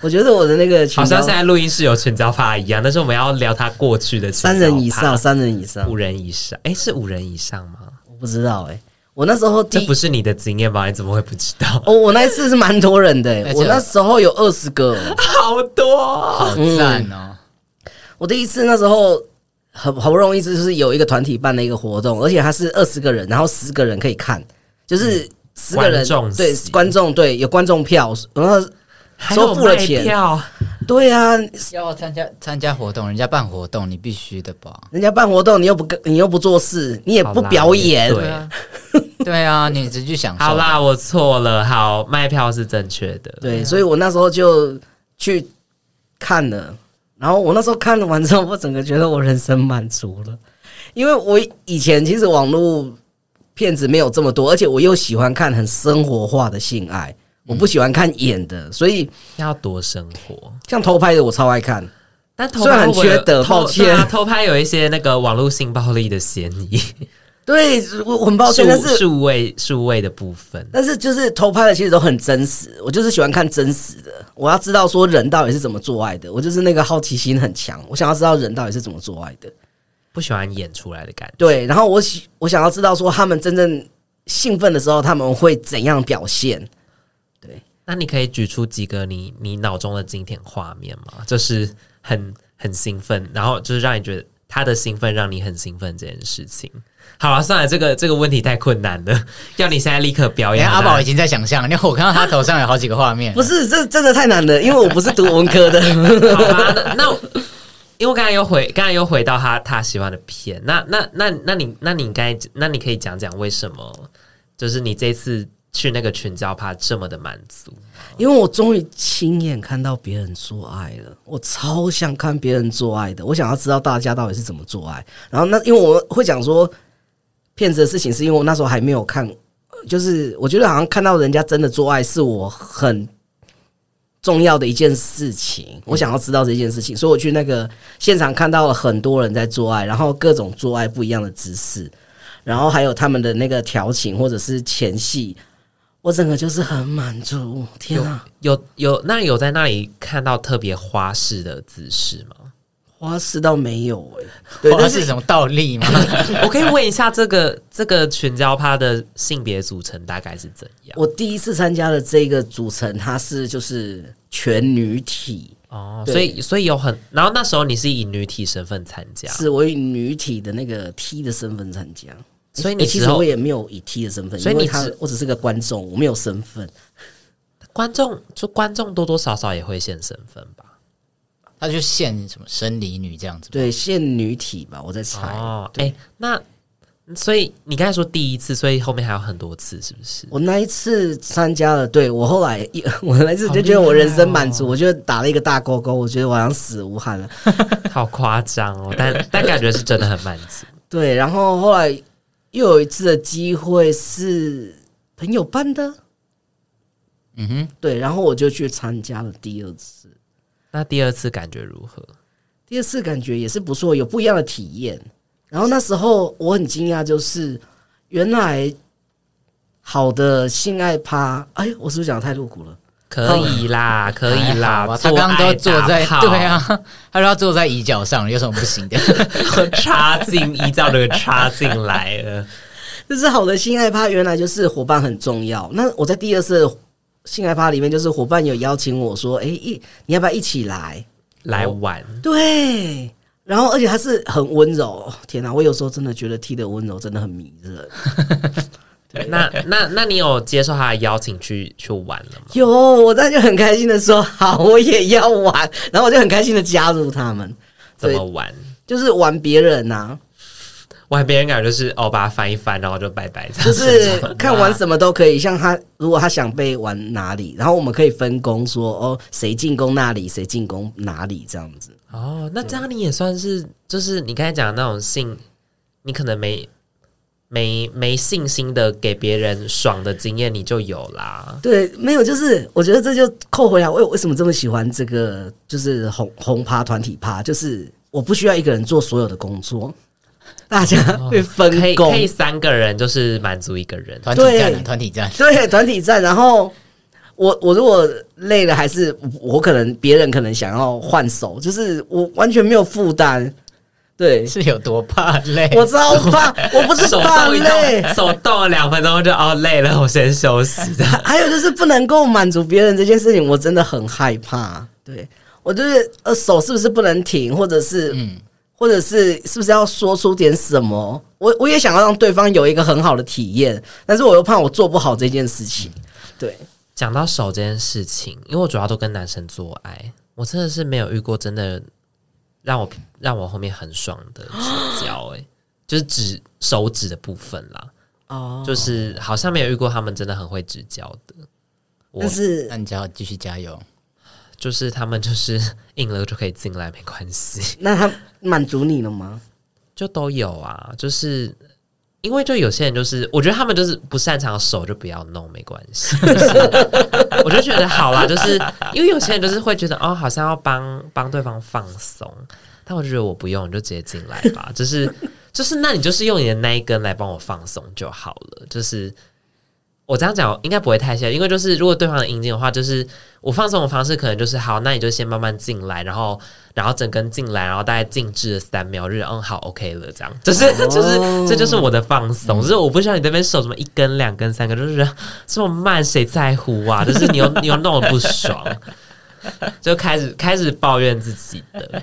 我觉得我的那个好像现在录音室有群交法一样，但是我们要聊他过去的三人以上，三人以上，五人以上。哎，是五人以上吗？我不知道哎、欸，我那时候这不是你的经验吧？你怎么会不知道？哦，我那一次是蛮多人的、欸，我那时候有二十个，好多，好赞哦、嗯！我第一次那时候。好好不容易就是有一个团体办了一个活动，而且他是二十个人，然后十个人可以看，就是十个人、嗯、对观众对有观众票，然后收付了钱，对啊，要参加参加活动，人家办活动你必须的吧？人家办活动你又不跟你又不做事，你也不表演，对啊，对啊，你只去享受。好啦，我错了，好卖票是正确的，对，所以我那时候就去。看了，然后我那时候看了完之后，我整个觉得我人生满足了，因为我以前其实网络片子没有这么多，而且我又喜欢看很生活化的性爱，我不喜欢看演的，所以要多生活，像偷拍的我超爱看，但偷虽然很缺德，抱歉，啊，偷拍有一些那个网络性暴力的嫌疑。对，我很抱歉，但是数位数位的部分，但是就是偷拍的其实都很真实，我就是喜欢看真实的，我要知道说人到底是怎么做爱的，我就是那个好奇心很强，我想要知道人到底是怎么做爱的，不喜欢演出来的感觉。对，然后我喜我想要知道说他们真正兴奋的时候他们会怎样表现。对，那你可以举出几个你你脑中的经典画面吗？就是很很兴奋，然后就是让你觉得他的兴奋让你很兴奋这件事情。好了，算了，这个这个问题太困难了，要你现在立刻表演。阿宝已经在想象，因为我看到他头上有好几个画面。不是，这真的太难了，因为我不是读文科的。好吧，那，那因为刚才又回，刚才又回到他他喜欢的片，那那那那你那你该那你可以讲讲为什么，就是你这次去那个群交趴这么的满足？因为我终于亲眼看到别人做爱了，我超想看别人做爱的，我想要知道大家到底是怎么做爱。然后那因为我会讲说。骗子的事情是因为我那时候还没有看，就是我觉得好像看到人家真的做爱是我很重要的一件事情，我想要知道这件事情，所以我去那个现场看到了很多人在做爱，然后各种做爱不一样的姿势，然后还有他们的那个调情或者是前戏，我整个就是很满足。天啊，有有，有那有在那里看到特别花式的姿势吗？花式倒没有哎、欸，花式什么倒立吗？我可以问一下，这个这个群交趴的性别组成大概是怎样？我第一次参加的这个组成，它是就是全女体哦，所以所以有很，然后那时候你是以女体身份参加，是我以女体的那个 T 的身份参加，所以你、欸、其实我也没有以 T 的身份，所以你他我只是个观众，我没有身份，观众就观众多多少少也会现身份吧。他就现什么生理女这样子，对，现女体吧，我在猜。哦，哎、欸，那所以你刚才说第一次，所以后面还有很多次，是不是？我那一次参加了，对，我后来一 我那一次就觉得我人生满足，哦、我就打了一个大勾勾，我觉得我好像死无憾了，好夸张哦！但但感觉是真的很满足。对，然后后来又有一次的机会是朋友办的，嗯哼，对，然后我就去参加了第二次。那第二次感觉如何？第二次感觉也是不错，有不一样的体验。然后那时候我很惊讶，就是原来好的性爱趴，哎，我是不是讲得太露骨了？可以啦，可以啦，他刚刚都坐在对啊，他说他坐在椅脚上，有什么不行的？插进依照这个插进来了，就是好的性爱趴，原来就是伙伴很重要。那我在第二次。性爱趴里面，就是伙伴有邀请我说：“哎、欸，一你要不要一起来来玩？”对，然后而且他是很温柔。天哪，我有时候真的觉得 T 的温柔真的很迷人。对，那那那你有接受他的邀请去去玩了吗？有，我当时就很开心的说：“好，我也要玩。”然后我就很开心的加入他们。怎么玩？就是玩别人呐、啊。玩别人感觉就是哦，把它翻一翻，然后就拜拜。就是 看玩什么都可以，像他如果他想被玩哪里，然后我们可以分工说哦，谁进攻那里，谁进攻哪里这样子。哦，那这样你也算是，就是你刚才讲的那种性，你可能没没没信心的给别人爽的经验，你就有啦。对，没有，就是我觉得这就扣回来，我为什么这么喜欢这个，就是红红趴团体趴，就是我不需要一个人做所有的工作。大家会分工，可以三个人就是满足一个人。团体战，团体战，对，团体战。然后我我如果累了，还是我可能别人可能想要换手，就是我完全没有负担。对，是有多怕累？我超怕，我不是怕累，手动了两分钟就哦累了，我先休息。还有就是不能够满足别人这件事情，我真的很害怕。对，我就是呃手是不是不能停，或者是嗯。或者是是不是要说出点什么？我我也想要让对方有一个很好的体验，但是我又怕我做不好这件事情。对，讲到手这件事情，因为我主要都跟男生做爱，我真的是没有遇过真的让我让我后面很爽的指交，哎，就是指手指的部分啦。哦，就是好像没有遇过他们真的很会指交的。但是那你就要继续加油。就是他们就是 硬了就可以进来，没关系。那他满足你了吗？就都有啊，就是因为就有些人就是，我觉得他们就是不擅长手就不要弄，没关系。就是、我就觉得好啦，就是因为有些人就是会觉得哦，好像要帮帮对方放松，但我就觉得我不用，你就直接进来吧。就是 就是，那你就是用你的那一根来帮我放松就好了，就是。我这样讲应该不会太像，因为就是如果对方的阴茎的话，就是我放松的方式可能就是好，那你就先慢慢进来，然后然后整根进来，然后大概静置了三秒，日嗯好 OK 了，这样 就是、哦、就是这就是我的放松，嗯、就是我不需要你这边手什么一根两根三根，就是这么慢，谁在乎啊？就是你又你又弄得不爽，就开始开始抱怨自己的。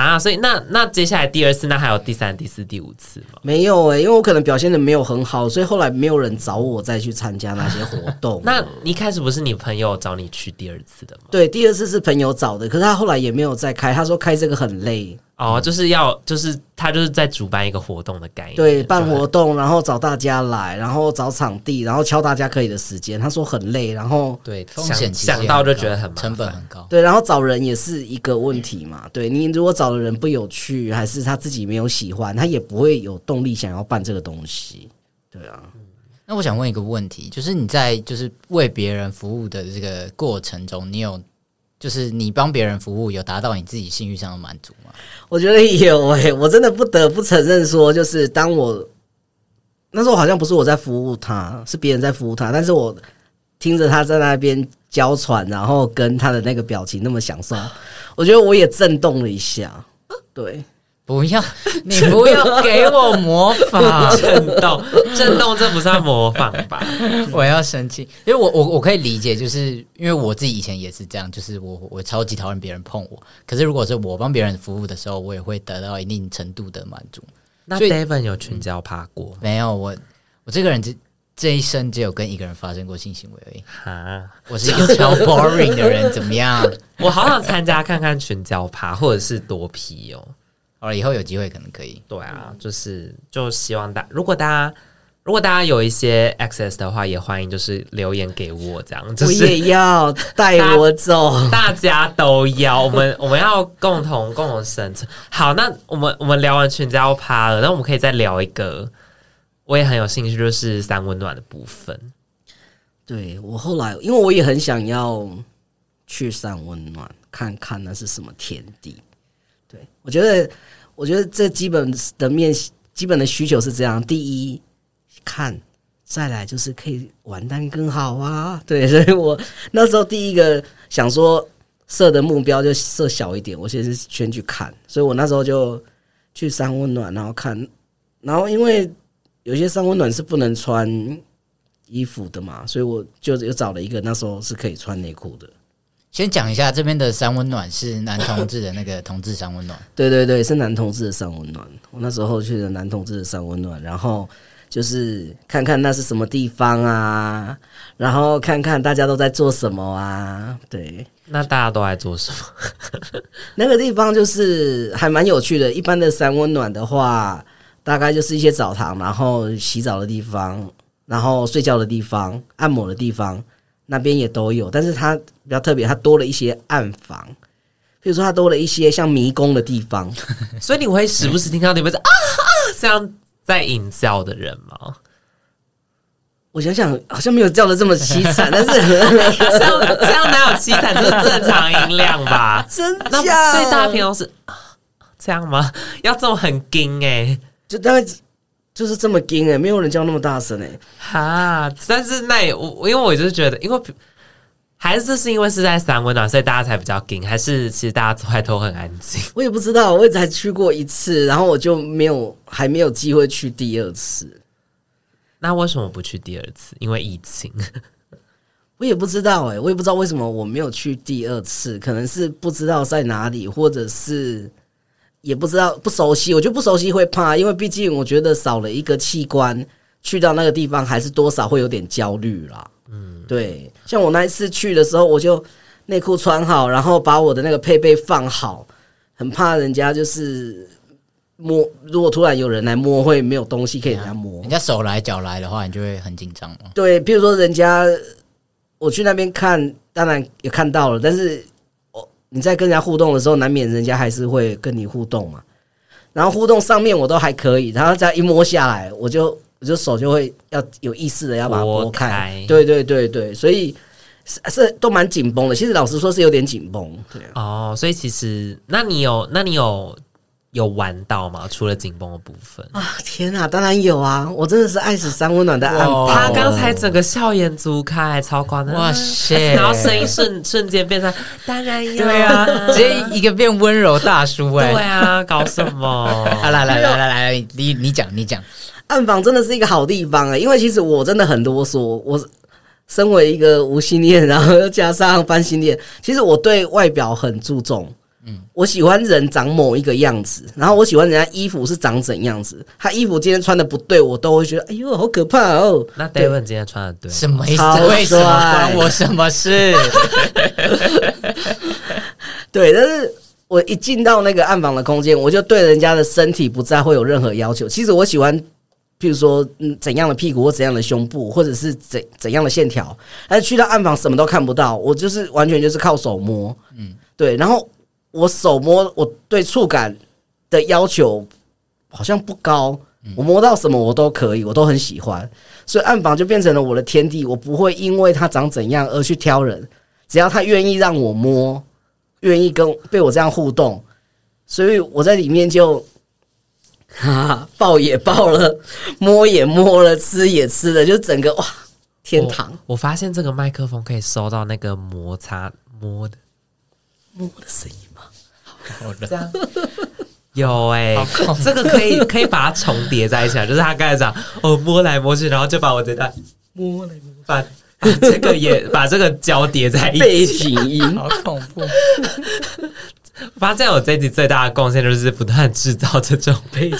啊，所以那那接下来第二次，那还有第三、第四、第五次吗？没有诶、欸，因为我可能表现的没有很好，所以后来没有人找我再去参加那些活动。那一开始不是你朋友找你去第二次的吗？对，第二次是朋友找的，可是他后来也没有再开，他说开这个很累。哦，就是要就是他就是在主办一个活动的概念，对，办活动，然后找大家来，然后找场地，然后敲大家可以的时间。他说很累，然后对，风险想到就觉得很麻烦，成本很高。对，然后找人也是一个问题嘛。对，你如果找的人不有趣，还是他自己没有喜欢，他也不会有动力想要办这个东西。对啊，那我想问一个问题，就是你在就是为别人服务的这个过程中，你有？就是你帮别人服务，有达到你自己性欲上的满足吗？我觉得有诶、欸，我真的不得不承认说，就是当我那时候好像不是我在服务他，是别人在服务他，但是我听着他在那边娇喘，然后跟他的那个表情那么享受，我觉得我也震动了一下，对。不要，你不要给我模仿震动，震动这不算模仿吧？我要生气，因为我我我可以理解，就是因为我自己以前也是这样，就是我我超级讨厌别人碰我，可是如果是我帮别人服务的时候，我也会得到一定程度的满足。那 David 有群交趴过、嗯？没有，我我这个人这这一生只有跟一个人发生过性行为而已。哈，我是一个超 boring 的人，怎么样？我好想参加看看群交趴，或者是多皮哦。好了，以后有机会可能可以。对啊，就是就希望大，如果大家如果大家有一些 access 的话，也欢迎就是留言给我，这样。就是、我也要带我走，大，大家都要，我们我们要共同共同生存。好，那我们我们聊完群交趴了，那我们可以再聊一个，我也很有兴趣，就是三温暖的部分。对，我后来，因为我也很想要去三温暖看看那是什么天地。对，我觉得。我觉得这基本的面基本的需求是这样：第一，看；再来就是可以完蛋更好啊。对，所以我那时候第一个想说设的目标就设小一点，我先是先去看。所以我那时候就去三温暖，然后看，然后因为有些三温暖是不能穿衣服的嘛，所以我就又找了一个那时候是可以穿内裤的。先讲一下这边的三温暖是男同志的那个同志三温暖，对对对，是男同志的三温暖。我那时候去的男同志的三温暖，然后就是看看那是什么地方啊，然后看看大家都在做什么啊。对，那大家都在做什么？那个地方就是还蛮有趣的。一般的三温暖的话，大概就是一些澡堂，然后洗澡的地方，然后睡觉的地方，按摩的地方。那边也都有，但是它比较特别，它多了一些暗房，比如说它多了一些像迷宫的地方，所以你会时不时听到你们在啊啊这样在淫叫的人吗？我想想，好像没有叫的这么凄惨，但是 这样这样哪有凄惨？就是正常音量吧？真的，所以大家平常是这样吗？要这么很惊哎，就大概。就是这么惊哎，没有人叫那么大声哎，哈！但是那也我因为我就是觉得，因为还是是因为是在三温暖，所以大家才比较惊，还是其实大家出来都很安静。我也不知道，我也才去过一次，然后我就没有还没有机会去第二次。那为什么不去第二次？因为疫情。我也不知道哎，我也不知道为什么我没有去第二次，可能是不知道在哪里，或者是。也不知道不熟悉，我觉得不熟悉会怕，因为毕竟我觉得少了一个器官，去到那个地方还是多少会有点焦虑啦。嗯，对，像我那一次去的时候，我就内裤穿好，然后把我的那个配备放好，很怕人家就是摸，如果突然有人来摸，会没有东西可以给人家摸。人家手来脚来的话，你就会很紧张嘛。对，比如说人家我去那边看，当然也看到了，但是。你在跟人家互动的时候，难免人家还是会跟你互动嘛。然后互动上面我都还可以，然后再一摸下来，我就我就手就会要有意识的要把它拨开。开对对对对，所以是是都蛮紧绷的。其实老实说是有点紧绷。对哦，所以其实那你有那你有。有玩到吗？除了紧绷的部分啊！天啊，当然有啊！我真的是爱死三温暖的暗房。他刚才整个笑颜逐开，超夸张！哇塞！然后声音瞬瞬间变成，当然有。对啊，直接一个变温柔大叔哎！对啊，搞什么？啊，来来来来来，你你讲你讲，暗房真的是一个好地方啊！因为其实我真的很啰嗦，我身为一个无性恋，然后又加上翻性恋，其实我对外表很注重。嗯，我喜欢人长某一个样子，然后我喜欢人家衣服是长怎样子。他衣服今天穿的不对，我都会觉得哎呦好可怕哦。那 David 今天穿的对，什么意思？为什么关我什么事？对，但是我一进到那个暗房的空间，我就对人家的身体不再会有任何要求。其实我喜欢，譬如说嗯怎样的屁股或怎样的胸部，或者是怎怎样的线条。但是去到暗房什么都看不到，我就是完全就是靠手摸。嗯，对，然后。我手摸，我对触感的要求好像不高，我摸到什么我都可以，我都很喜欢，所以暗房就变成了我的天地。我不会因为它长怎样而去挑人，只要他愿意让我摸，愿意跟被我这样互动，所以我在里面就哈哈，抱也抱了，摸也摸了，吃也吃了，就整个哇，天堂！我，我发现这个麦克风可以收到那个摩擦摸的摸的声音。好的，这样。有哎、欸，这个可以可以把它重叠在一起，就是他刚才讲哦，摸来摸去，然后就把我这段摸来摸去，把把这个也把这个交叠在一起，背景音。好恐怖。发现我这一集最大的贡献就是不断制造这种背景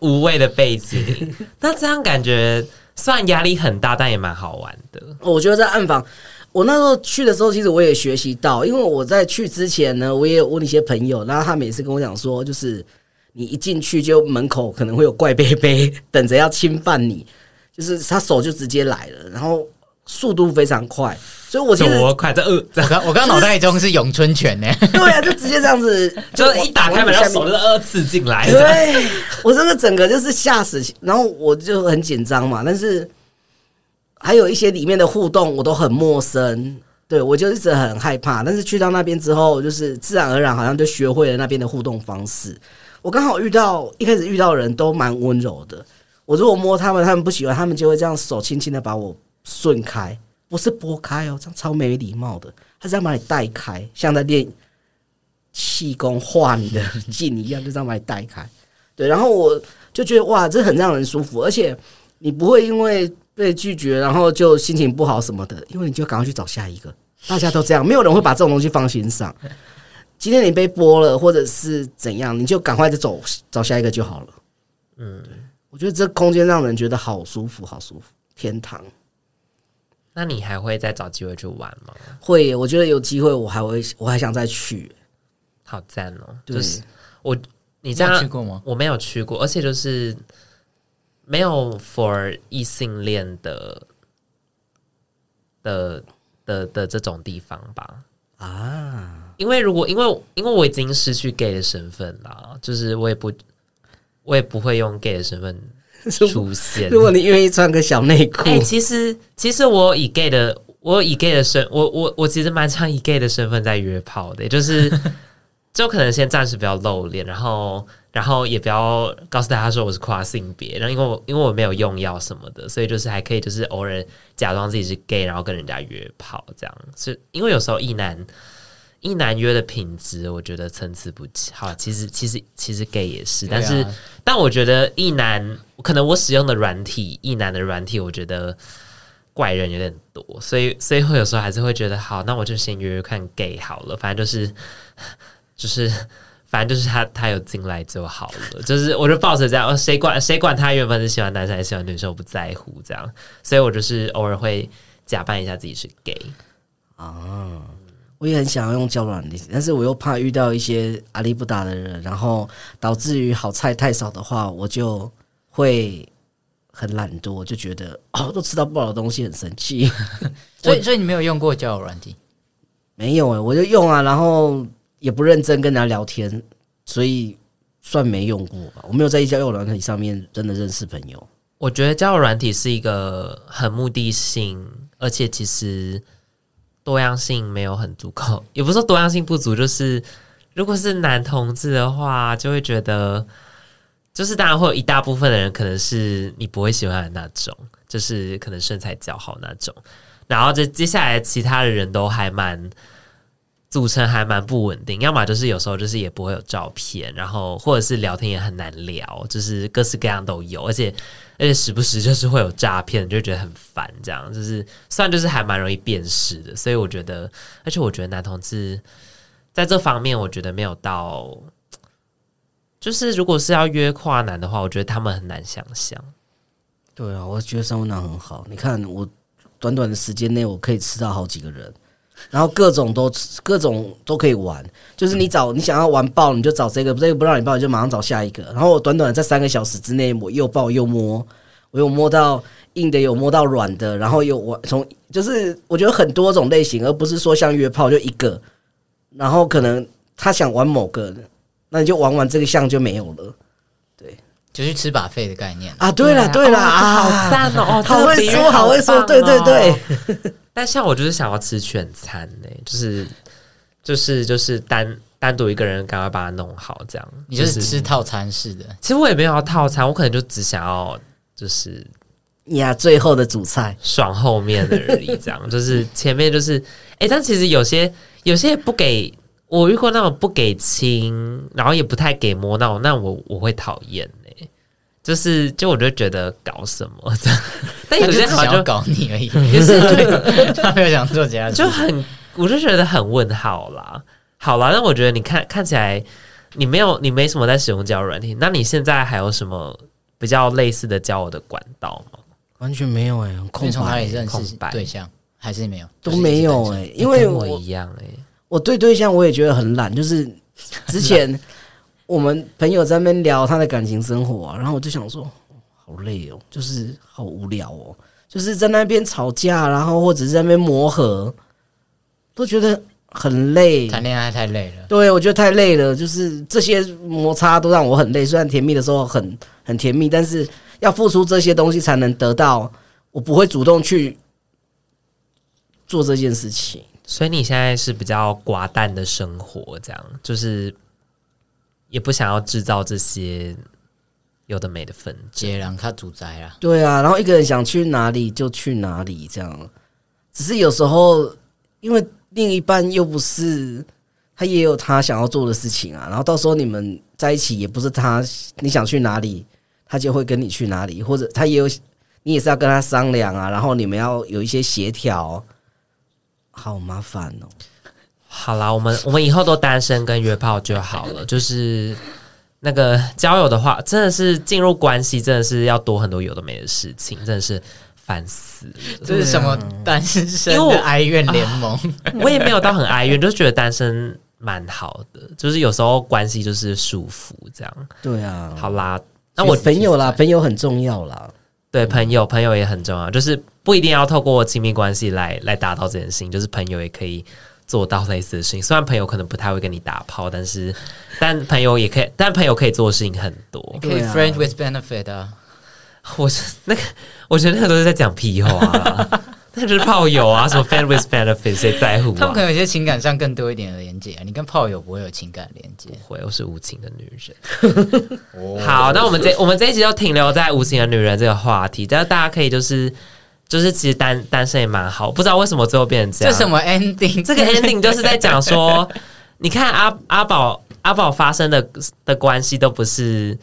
无谓的背景，那这样感觉虽然压力很大，但也蛮好玩的。我觉得在暗房。我那时候去的时候，其实我也学习到，因为我在去之前呢，我也有问一些朋友，然后他每次跟我讲说，就是你一进去就门口可能会有怪杯杯等着要侵犯你，就是他手就直接来了，然后速度非常快，所以我觉得我快这呃，我刚我刚脑袋中是咏春拳呢，对啊，就直接这样子，就一打开门，然后手就二次进来，对，我真的整个就是吓死，然后我就很紧张嘛，但是。还有一些里面的互动我都很陌生，对，我就一直很害怕。但是去到那边之后，就是自然而然好像就学会了那边的互动方式。我刚好遇到一开始遇到人都蛮温柔的，我如果摸他们，他们不喜欢，他们就会这样手轻轻的把我顺开，不是拨开哦，这样超没礼貌的，他是要把你带开，像在练气功画你的劲一样，就这样把你带开。对，然后我就觉得哇，这很让人舒服，而且你不会因为。被拒绝，然后就心情不好什么的，因为你就赶快去找下一个。大家都这样，没有人会把这种东西放心上。今天你被播了，或者是怎样，你就赶快就走找下一个就好了。嗯，我觉得这空间让人觉得好舒服，好舒服，天堂。那你还会再找机会去玩吗？会，我觉得有机会我还会，我还想再去。好赞哦！就是我，你这样去过吗？我没有去过，而且就是。没有 for 异性恋的的的的这种地方吧？啊，因为如果因为因为我已经失去 gay 的身份了，就是我也不我也不会用 gay 的身份 出现。如果你愿意穿个小内裤，哎、欸，其实其实我以 gay 的我以 gay 的身我我我其实蛮常以 gay 的身份在约炮的，就是就可能先暂时不要露脸，然后。然后也不要告诉大家说我是跨性别，然后因为我因为我没有用药什么的，所以就是还可以就是偶尔假装自己是 gay，然后跟人家约炮这样。是因为有时候一男一男约的品质，我觉得参差不齐。好，其实其实其实 gay 也是，但是、啊、但我觉得一男可能我使用的软体一男的软体，我觉得怪人有点多，所以所以会有时候还是会觉得好，那我就先约约看 gay 好了，反正就是就是。反正就是他，他有进来就好了。就是我就抱着这样，谁管谁管他原本是喜欢男生还是喜欢女生，我不在乎这样。所以我就是偶尔会假扮一下自己是 gay 啊。我也很想要用交软的，但是我又怕遇到一些阿力不达的人，然后导致于好菜太少的话，我就会很懒惰，就觉得哦，都吃到不好的东西，很生气。所以，所以你没有用过交友软体？没有哎、欸，我就用啊，然后也不认真跟人家聊天，所以算没用过吧。我没有在一交友软体上面真的认识朋友。我觉得交友软体是一个很目的性，而且其实多样性没有很足够，也不是说多样性不足，就是如果是男同志的话，就会觉得，就是当然会有一大部分的人可能是你不会喜欢的那种，就是可能身材较好那种，然后这接下来其他的人都还蛮。组成还蛮不稳定，要么就是有时候就是也不会有照片，然后或者是聊天也很难聊，就是各式各样都有，而且而且时不时就是会有诈骗，就觉得很烦。这样就是虽然就是还蛮容易辨识的，所以我觉得，而且我觉得男同志在这方面，我觉得没有到，就是如果是要约跨男的话，我觉得他们很难想象。对啊，我觉得三温暖很好。你看我短短的时间内，我可以吃到好几个人。然后各种都各种都可以玩，就是你找你想要玩爆，你就找这个，这个不让你爆，你就马上找下一个。然后我短短的在三个小时之内，我又爆又摸，我有摸到硬的，有摸到软的，然后又玩从就是我觉得很多种类型，而不是说像约炮就一个。然后可能他想玩某个，那你就玩完这个项就没有了。对，就是吃 buffet 的概念啊！对了对了啊，好赞哦！好会说好会说，对对对。但像我就是想要吃全餐呢、欸，就是就是就是单单独一个人赶快把它弄好，这样。你就是吃套餐式的？其实我也没有要套餐，我可能就只想要就是呀，最后的主菜爽后面的而已，这样。就是前面就是哎、欸，但其实有些有些不给我遇过那种不给亲，然后也不太给摸那种，那我我会讨厌呢。就是，就我就觉得搞什么这样，但有些好像就搞你而已，就 是对，他没有想做其他，就很，我就觉得很问号啦。好啦，那我觉得你看看起来你没有，你没什么在使用交友软体，那你现在还有什么比较类似的交友的管道吗？完全没有哎、欸，空白，从哪里认识对象还是没有，都没有哎、欸，因为我一样哎、欸，我对对象我也觉得很懒，就是之前。我们朋友在那边聊他的感情生活啊，然后我就想说，好累哦，就是好无聊哦，就是在那边吵架，然后或者是在那边磨合，都觉得很累。谈恋爱太累了，对，我觉得太累了，就是这些摩擦都让我很累。虽然甜蜜的时候很很甜蜜，但是要付出这些东西才能得到，我不会主动去做这件事情。所以你现在是比较寡淡的生活，这样就是。也不想要制造这些有的没的纷争，让他主宰啊。对啊，然后一个人想去哪里就去哪里，这样。只是有时候，因为另一半又不是他，也有他想要做的事情啊。然后到时候你们在一起，也不是他你想去哪里，他就会跟你去哪里，或者他也有你也是要跟他商量啊。然后你们要有一些协调，好麻烦哦。好啦，我们我们以后都单身跟约炮就好了。就是那个交友的话，真的是进入关系，真的是要多很多有的没的事情，真的是烦死了。这是什么单身的哀怨联盟？我也没有到很哀怨，就是觉得单身蛮好的。就是有时候关系就是舒服这样。对啊，好啦，那我朋友啦，朋友很重要啦。对，朋友朋友也很重要，就是不一定要透过亲密关系来来达到这件事情，就是朋友也可以。做到类似的事情，虽然朋友可能不太会跟你打炮，但是但朋友也可以，但朋友可以做的事情很多。可以 friend with benefit 啊！我是那个，我觉得那个都是在讲屁话啊，那就是炮友啊，什么 friend with benefit，谁在乎啊？他们可能有些情感上更多一点的连接啊。你跟炮友不会有情感连接，会，我是无情的女人。好，那我们这我们这一集就停留在无情的女人这个话题，但是大家可以就是。就是其实单单身也蛮好，不知道为什么最后变成这样。这什么 ending？这个 ending 就是在讲说，你看阿阿宝阿宝发生的的关系都不是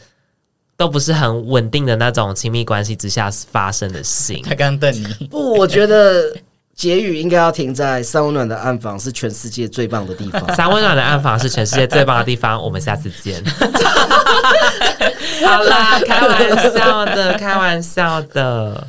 都不是很稳定的那种亲密关系之下发生的性。他刚瞪你，不，我觉得结语应该要停在三温暖的暗房是全世界最棒的地方。三温暖的暗房是全世界最棒的地方。我们下次见。好啦，开玩笑的，开玩笑的。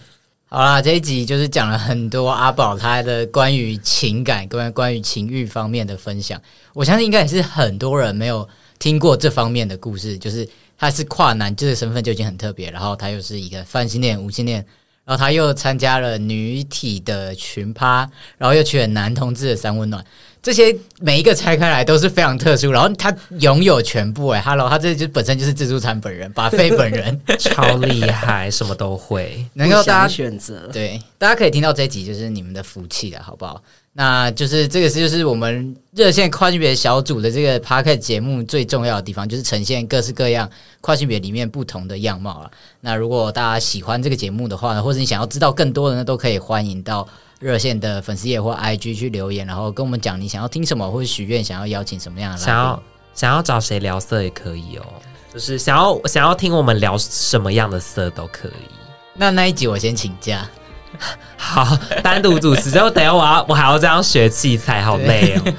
好啦，这一集就是讲了很多阿宝他的关于情感、关关于情欲方面的分享。我相信应该也是很多人没有听过这方面的故事，就是他是跨男，这个身份就已经很特别，然后他又是一个泛性恋、无性恋，然后他又参加了女体的群趴，然后又娶了男同志的三温暖。这些每一个拆开来都是非常特殊，然后他拥有全部哎，Hello，他这就本身就是自助餐本人，把非本人 超厉害，什么都会，能够大家选择，对，大家可以听到这一集就是你们的福气了，好不好？那就是这个是就是我们热线跨性别小组的这个 Podcast 节目最重要的地方，就是呈现各式各样跨性别里面不同的样貌了。那如果大家喜欢这个节目的话呢，或者你想要知道更多的呢，都可以欢迎到。热线的粉丝页或 IG 去留言，然后跟我们讲你想要听什么，或者许愿想要邀请什么样的，想要想要找谁聊色也可以哦，就是想要想要听我们聊什么样的色都可以。那那一集我先请假，好，单独主持。之后等下我要我还要这样学器材，好累哦。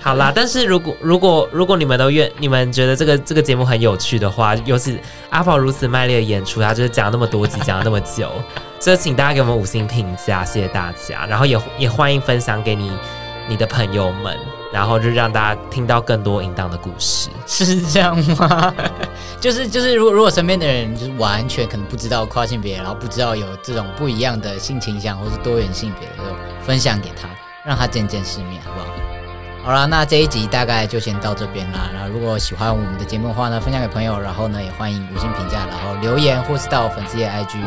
好啦，但是如果如果如果你们都愿，你们觉得这个这个节目很有趣的话，尤其阿宝如此卖力的演出，他就是讲那么多集，讲了那么久。所以请大家给我们五星评价，谢谢大家。然后也也欢迎分享给你你的朋友们，然后就让大家听到更多淫荡的故事，是这样吗？就 是就是，如果如果身边的人就是完全可能不知道跨性别，然后不知道有这种不一样的性倾向或是多元性别的时候，分享给他，让他见见世面，好不好？好了，那这一集大概就先到这边啦。然后如果喜欢我们的节目的话呢，分享给朋友，然后呢也欢迎五星评价，然后留言或是到粉丝页 IG。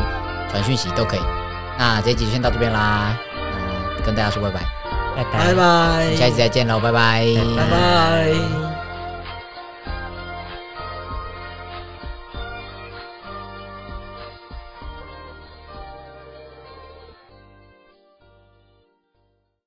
传讯息都可以，那这一集就先到这边啦，嗯，跟大家说拜拜，拜拜，拜拜，下一集再见喽，拜拜，拜拜。